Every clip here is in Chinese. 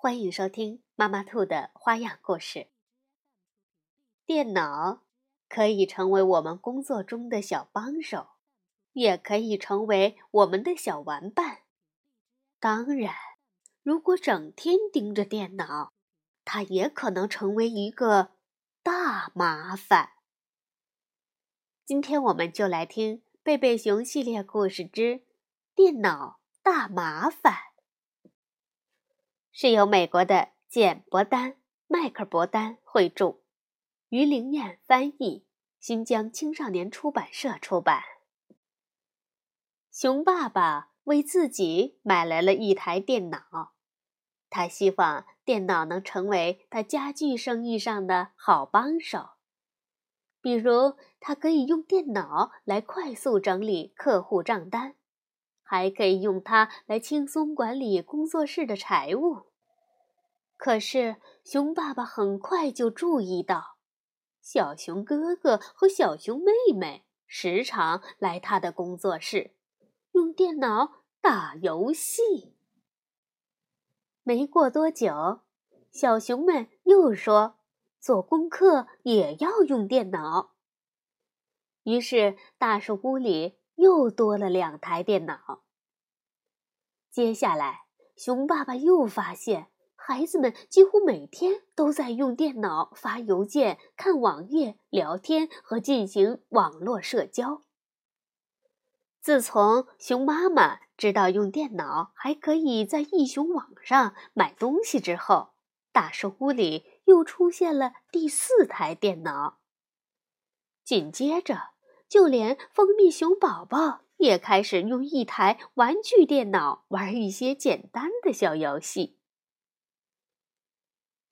欢迎收听妈妈兔的花样故事。电脑可以成为我们工作中的小帮手，也可以成为我们的小玩伴。当然，如果整天盯着电脑，它也可能成为一个大麻烦。今天我们就来听贝贝熊系列故事之《电脑大麻烦》。是由美国的简·伯丹、迈克尔·伯丹绘著，于灵燕翻译，新疆青少年出版社出版。熊爸爸为自己买来了一台电脑，他希望电脑能成为他家具生意上的好帮手，比如他可以用电脑来快速整理客户账单。还可以用它来轻松管理工作室的财务。可是，熊爸爸很快就注意到，小熊哥哥和小熊妹妹时常来他的工作室，用电脑打游戏。没过多久，小熊们又说，做功课也要用电脑。于是，大树屋里。又多了两台电脑。接下来，熊爸爸又发现，孩子们几乎每天都在用电脑发邮件、看网页、聊天和进行网络社交。自从熊妈妈知道用电脑还可以在易熊网上买东西之后，大树屋里又出现了第四台电脑。紧接着。就连蜂蜜熊宝宝也开始用一台玩具电脑玩一些简单的小游戏。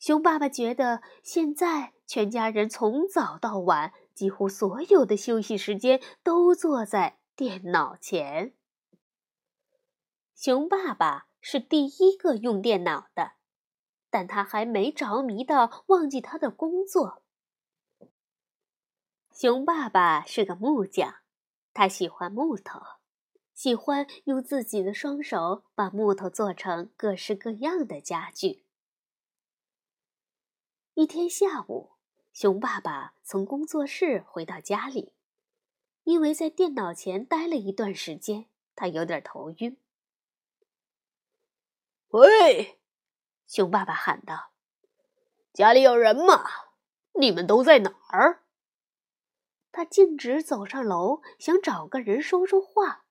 熊爸爸觉得，现在全家人从早到晚，几乎所有的休息时间都坐在电脑前。熊爸爸是第一个用电脑的，但他还没着迷到忘记他的工作。熊爸爸是个木匠，他喜欢木头，喜欢用自己的双手把木头做成各式各样的家具。一天下午，熊爸爸从工作室回到家里，因为在电脑前待了一段时间，他有点头晕。喂，熊爸爸喊道：“家里有人吗？你们都在哪儿？”他径直走上楼，想找个人说说话。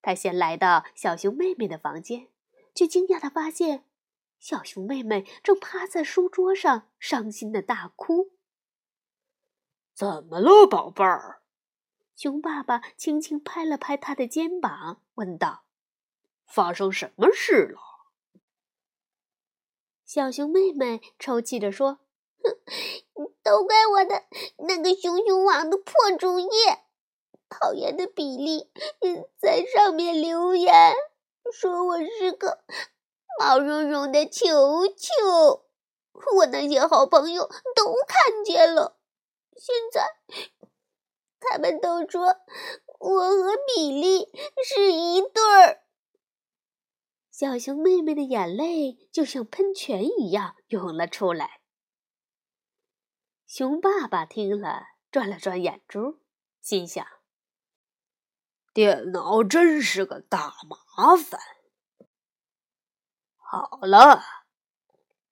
他先来到小熊妹妹的房间，却惊讶地发现，小熊妹妹正趴在书桌上，伤心的大哭。怎么了，宝贝儿？熊爸爸轻轻拍了拍她的肩膀，问道：“发生什么事了？”小熊妹妹抽泣着说。都怪我的那个熊熊网的破主意！讨厌的比利在上面留言，说我是个毛茸茸的球球。我那些好朋友都看见了，现在他们都说我和比利是一对儿。小熊妹妹的眼泪就像喷泉一样涌了出来。熊爸爸听了，转了转眼珠，心想：“电脑真是个大麻烦。”好了，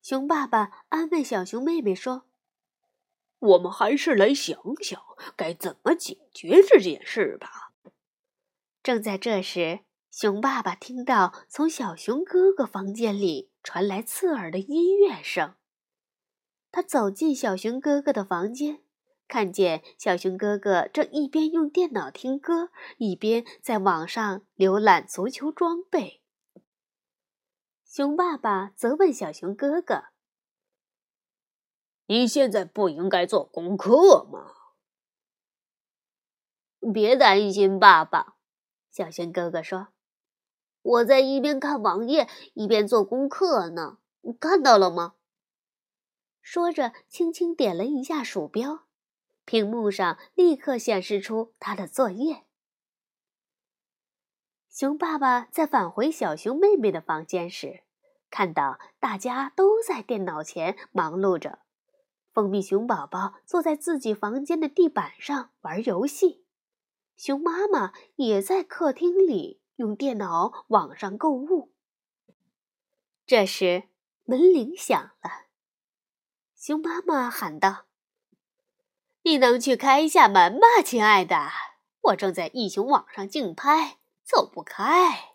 熊爸爸安慰小熊妹妹说：“我们还是来想想该怎么解决这件事吧。”正在这时，熊爸爸听到从小熊哥哥房间里传来刺耳的音乐声。他走进小熊哥哥的房间，看见小熊哥哥正一边用电脑听歌，一边在网上浏览足球装备。熊爸爸责问小熊哥哥：“你现在不应该做功课吗？别担心，爸爸。小熊哥哥说：“我在一边看网页一边做功课呢，看到了吗？”说着，轻轻点了一下鼠标，屏幕上立刻显示出他的作业。熊爸爸在返回小熊妹妹的房间时，看到大家都在电脑前忙碌着，蜂蜜熊宝宝坐在自己房间的地板上玩游戏。熊妈妈也在客厅里用电脑网上购物。这时门铃响了，熊妈妈喊道：“你能去开一下门吗，亲爱的？我正在一熊网上竞拍，走不开。”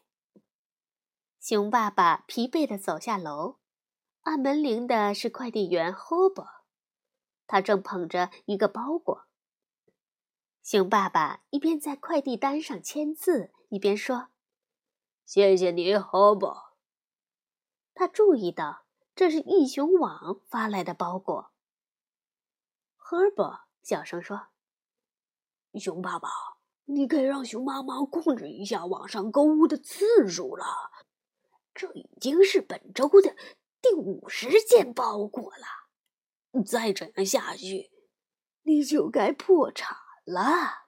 熊爸爸疲惫地走下楼，按门铃的是快递员 Hobo，他正捧着一个包裹。熊爸爸一边在快递单上签字，一边说：“谢谢你，，Hobo。”他注意到这是易熊网发来的包裹。荷伯小声说：“熊爸爸，你该让熊妈妈控制一下网上购物的次数了。这已经是本周的第五十件包裹了。再这样下去，你就该破产。”了，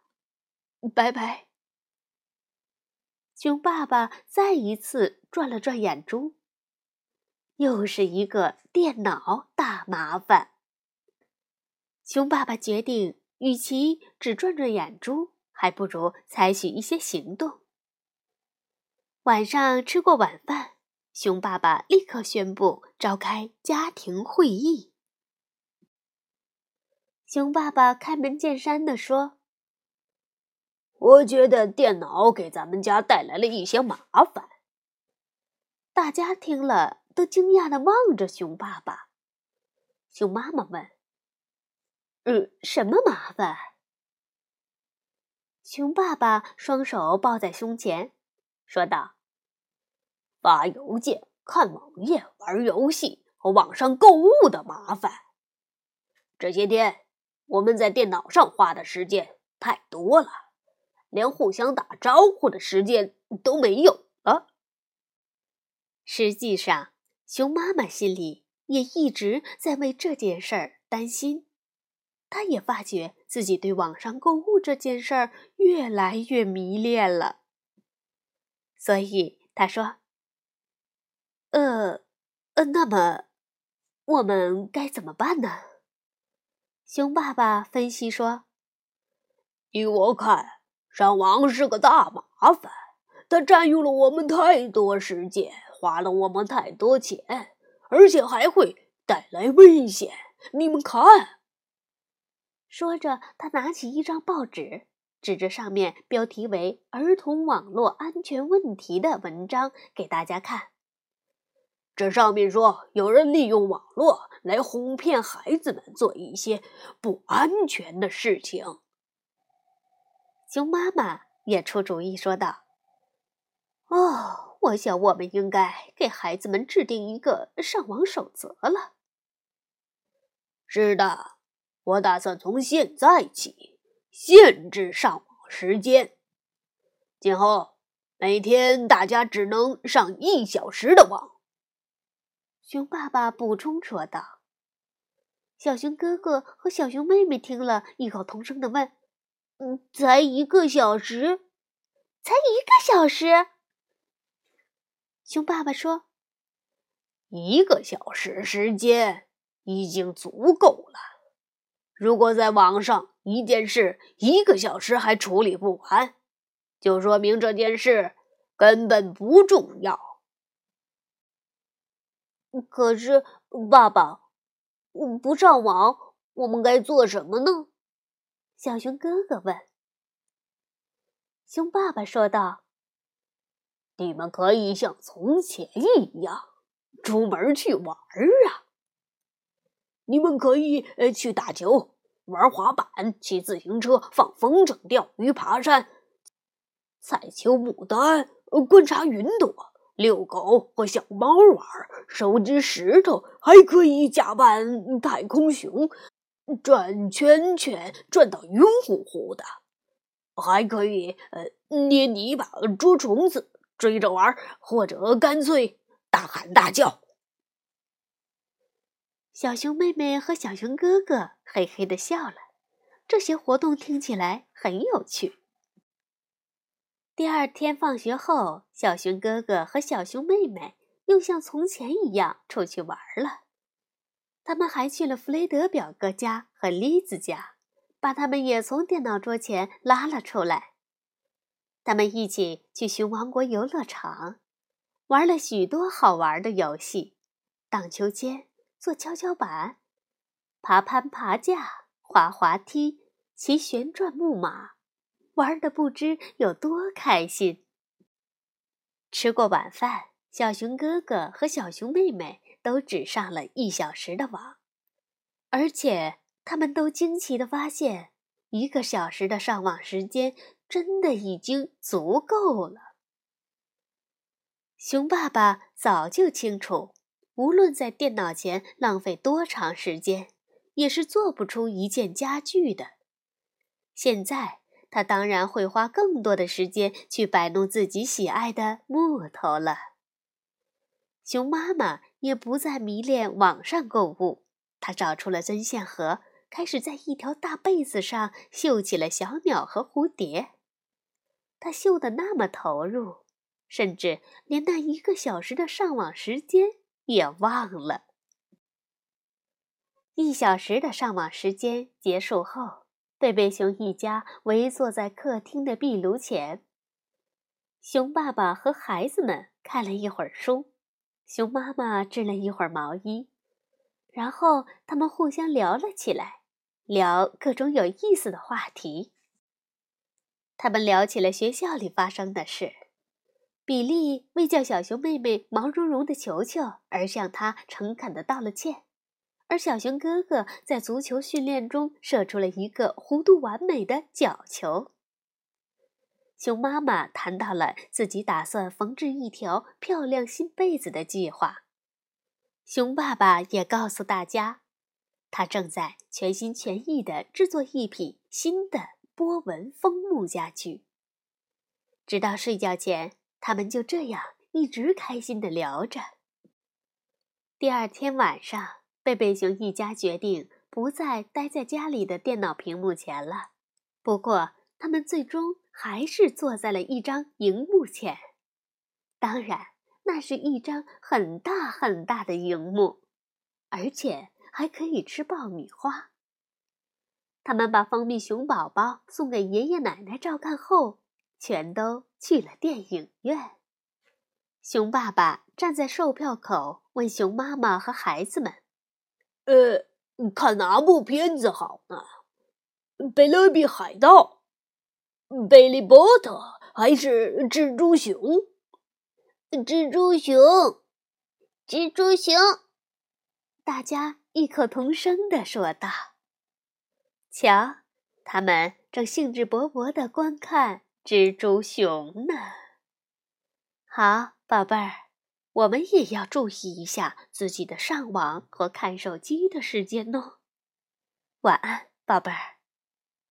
拜拜。熊爸爸再一次转了转眼珠，又是一个电脑大麻烦。熊爸爸决定，与其只转转眼珠，还不如采取一些行动。晚上吃过晚饭，熊爸爸立刻宣布召开家庭会议。熊爸爸开门见山地说：“我觉得电脑给咱们家带来了一些麻烦。”大家听了都惊讶的望着熊爸爸。熊妈妈问：“嗯，什么麻烦？”熊爸爸双手抱在胸前，说道：“发邮件、看网页、玩游戏和网上购物的麻烦。这些天。”我们在电脑上花的时间太多了，连互相打招呼的时间都没有了。实际上，熊妈妈心里也一直在为这件事儿担心。她也发觉自己对网上购物这件事儿越来越迷恋了，所以她说：“呃，呃，那么我们该怎么办呢？” 熊爸爸分析说：“依我看，上网是个大麻烦，它占用了我们太多时间，花了我们太多钱，而且还会带来危险。你们看。”说着，他拿起一张报纸，指着上面标题为“儿童网络安全问题”的文章给大家看。这上面说，有人利用网络来哄骗孩子们做一些不安全的事情。熊妈妈也出主意说道：“哦，我想我们应该给孩子们制定一个上网守则了。”是的，我打算从现在起限制上网时间，今后每天大家只能上一小时的网。熊爸爸补充说道：“小熊哥哥和小熊妹妹听了，异口同声的问：‘嗯，才一个小时？才一个小时？’熊爸爸说：‘一个小时时间已经足够了。如果在网上一件事一个小时还处理不完，就说明这件事根本不重要。’”可是，爸爸，不上网，我们该做什么呢？小熊哥哥问。熊爸爸说道：“你们可以像从前一样出门去玩啊！你们可以呃去打球、玩滑板、骑自行车、放风筝、钓鱼、爬山、采秋牡丹、观察云朵。”遛狗和小猫玩，收集石头，还可以假扮太空熊，转圈圈转到晕乎乎的，还可以呃捏泥巴捉虫子，追着玩，或者干脆大喊大叫。小熊妹妹和小熊哥哥嘿嘿的笑了，这些活动听起来很有趣。第二天放学后，小熊哥哥和小熊妹妹又像从前一样出去玩了。他们还去了弗雷德表哥家和丽子家，把他们也从电脑桌前拉了出来。他们一起去熊王国游乐场，玩了许多好玩的游戏：荡秋千、坐跷跷板、爬攀爬架、滑滑梯、骑旋转木马。玩的不知有多开心。吃过晚饭，小熊哥哥和小熊妹妹都只上了一小时的网，而且他们都惊奇的发现，一个小时的上网时间真的已经足够了。熊爸爸早就清楚，无论在电脑前浪费多长时间，也是做不出一件家具的。现在。他当然会花更多的时间去摆弄自己喜爱的木头了。熊妈妈也不再迷恋网上购物，她找出了针线盒，开始在一条大被子上绣起了小鸟和蝴蝶。她绣的那么投入，甚至连那一个小时的上网时间也忘了。一小时的上网时间结束后。贝贝熊一家围坐在客厅的壁炉前。熊爸爸和孩子们看了一会儿书，熊妈妈织了一会儿毛衣，然后他们互相聊了起来，聊各种有意思的话题。他们聊起了学校里发生的事。比利为叫小熊妹妹毛茸茸的球球而向他诚恳地道了歉。而小熊哥哥在足球训练中射出了一个弧度完美的角球。熊妈妈谈到了自己打算缝制一条漂亮新被子的计划。熊爸爸也告诉大家，他正在全心全意地制作一匹新的波纹枫木家具。直到睡觉前，他们就这样一直开心地聊着。第二天晚上。贝贝熊一家决定不再待在家里的电脑屏幕前了。不过，他们最终还是坐在了一张荧幕前。当然，那是一张很大很大的荧幕，而且还可以吃爆米花。他们把蜂蜜熊宝宝送给爷爷奶奶照看后，全都去了电影院。熊爸爸站在售票口，问熊妈妈和孩子们。呃，看哪部片子好呢？《贝勒比海盗》、《贝利波特》还是《蜘蛛熊》？蜘蛛熊，蜘蛛熊！大家异口同声地说道：“瞧，他们正兴致勃勃地观看蜘蛛熊呢。”好，宝贝儿。我们也要注意一下自己的上网和看手机的时间哦。晚安，宝贝儿。